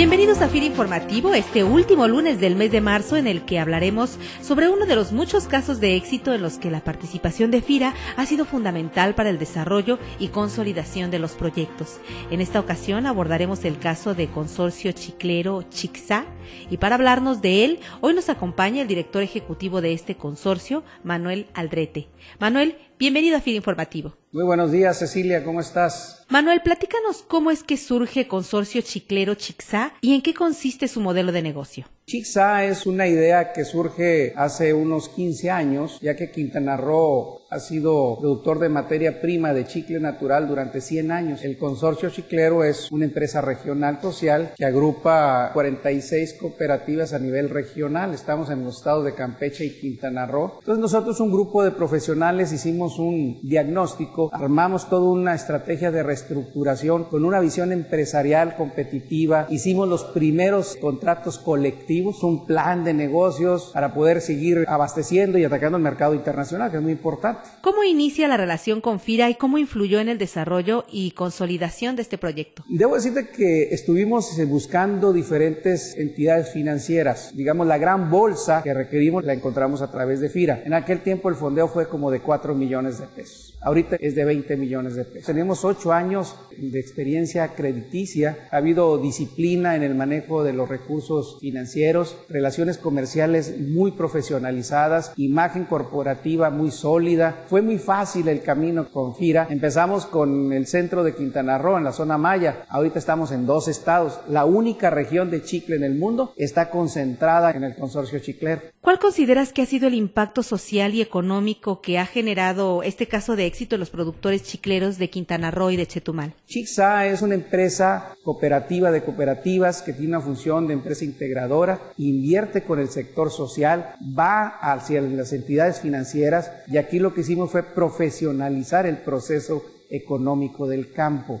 Bienvenidos a FIR Informativo, este último lunes del mes de marzo en el que hablaremos sobre uno de los muchos casos de éxito en los que la participación de FIRA ha sido fundamental para el desarrollo y consolidación de los proyectos. En esta ocasión abordaremos el caso de Consorcio Chiclero Chixá y para hablarnos de él, hoy nos acompaña el director ejecutivo de este consorcio, Manuel Aldrete. Manuel, bienvenido a FIR Informativo. Muy buenos días, Cecilia, ¿cómo estás? Manuel, platícanos cómo es que surge Consorcio Chiclero Chixá y en qué consiste su modelo de negocio. Chixá es una idea que surge hace unos 15 años, ya que Quintana Roo ha sido productor de materia prima de chicle natural durante 100 años. El consorcio chiclero es una empresa regional social que agrupa 46 cooperativas a nivel regional. Estamos en los estados de Campeche y Quintana Roo. Entonces nosotros, un grupo de profesionales, hicimos un diagnóstico, armamos toda una estrategia de reestructuración con una visión empresarial competitiva. Hicimos los primeros contratos colectivos, un plan de negocios para poder seguir abasteciendo y atacando el mercado internacional, que es muy importante. ¿Cómo inicia la relación con FIRA y cómo influyó en el desarrollo y consolidación de este proyecto? Debo decirte que estuvimos buscando diferentes entidades financieras. Digamos, la gran bolsa que requerimos la encontramos a través de FIRA. En aquel tiempo el fondeo fue como de 4 millones de pesos. Ahorita es de 20 millones de pesos. Tenemos 8 años de experiencia crediticia. Ha habido disciplina en el manejo de los recursos financieros, relaciones comerciales muy profesionalizadas, imagen corporativa muy sólida fue muy fácil el camino con FIRA. Empezamos con el centro de Quintana Roo, en la zona Maya. Ahorita estamos en dos estados. La única región de chicle en el mundo está concentrada en el consorcio chiclero. ¿Cuál consideras que ha sido el impacto social y económico que ha generado este caso de éxito en los productores chicleros de Quintana Roo y de Chetumal? Chixa es una empresa cooperativa de cooperativas que tiene una función de empresa integradora, invierte con el sector social, va hacia las entidades financieras y aquí lo que hicimos fue profesionalizar el proceso económico del campo,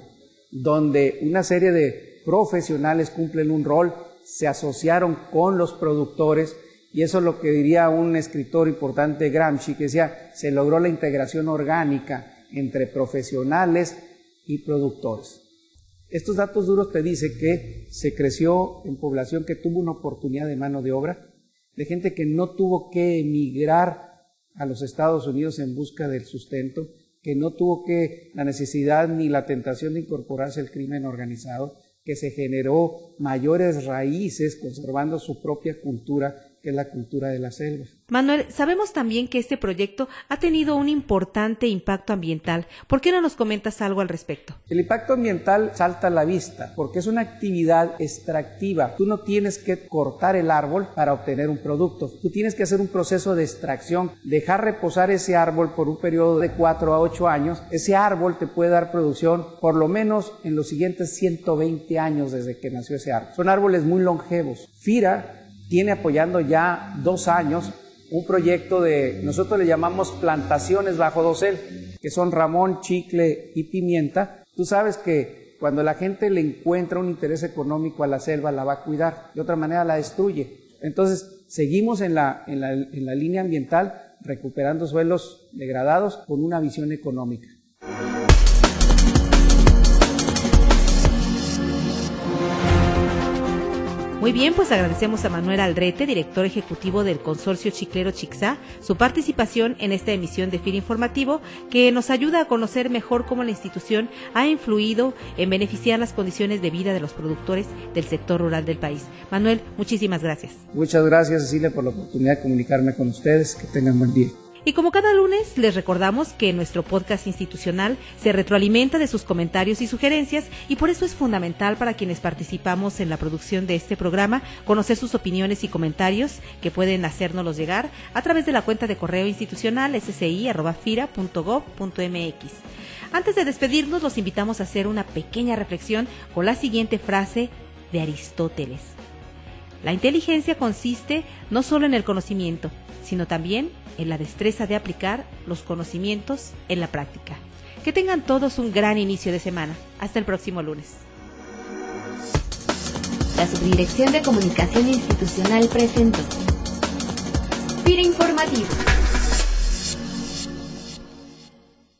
donde una serie de profesionales cumplen un rol, se asociaron con los productores y eso es lo que diría un escritor importante, Gramsci, que decía, se logró la integración orgánica entre profesionales y productores. Estos datos duros te dicen que se creció en población que tuvo una oportunidad de mano de obra, de gente que no tuvo que emigrar a los Estados Unidos en busca del sustento, que no tuvo que la necesidad ni la tentación de incorporarse al crimen organizado, que se generó mayores raíces conservando su propia cultura que es la cultura de la selva. Manuel, sabemos también que este proyecto ha tenido un importante impacto ambiental. ¿Por qué no nos comentas algo al respecto? El impacto ambiental salta a la vista porque es una actividad extractiva. Tú no tienes que cortar el árbol para obtener un producto. Tú tienes que hacer un proceso de extracción, dejar reposar ese árbol por un periodo de 4 a 8 años. Ese árbol te puede dar producción por lo menos en los siguientes 120 años desde que nació ese árbol. Son árboles muy longevos. Fira tiene apoyando ya dos años un proyecto de, nosotros le llamamos plantaciones bajo dosel, que son ramón, chicle y pimienta. Tú sabes que cuando la gente le encuentra un interés económico a la selva, la va a cuidar, de otra manera la destruye. Entonces, seguimos en la, en la, en la línea ambiental recuperando suelos degradados con una visión económica. Muy bien, pues agradecemos a Manuel Aldrete, director ejecutivo del consorcio Chiclero Chixá, su participación en esta emisión de FIR Informativo, que nos ayuda a conocer mejor cómo la institución ha influido en beneficiar las condiciones de vida de los productores del sector rural del país. Manuel, muchísimas gracias. Muchas gracias, Cecilia, por la oportunidad de comunicarme con ustedes. Que tengan buen día. Y como cada lunes, les recordamos que nuestro podcast institucional se retroalimenta de sus comentarios y sugerencias y por eso es fundamental para quienes participamos en la producción de este programa conocer sus opiniones y comentarios que pueden hacérnoslos llegar a través de la cuenta de correo institucional sci.fira.gov.mx. Antes de despedirnos, los invitamos a hacer una pequeña reflexión con la siguiente frase de Aristóteles. La inteligencia consiste no solo en el conocimiento, sino también en la destreza de aplicar los conocimientos en la práctica. Que tengan todos un gran inicio de semana. Hasta el próximo lunes. La Subdirección de Comunicación Institucional presentó informativo.